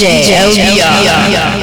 DJ LBR.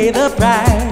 Pay the price.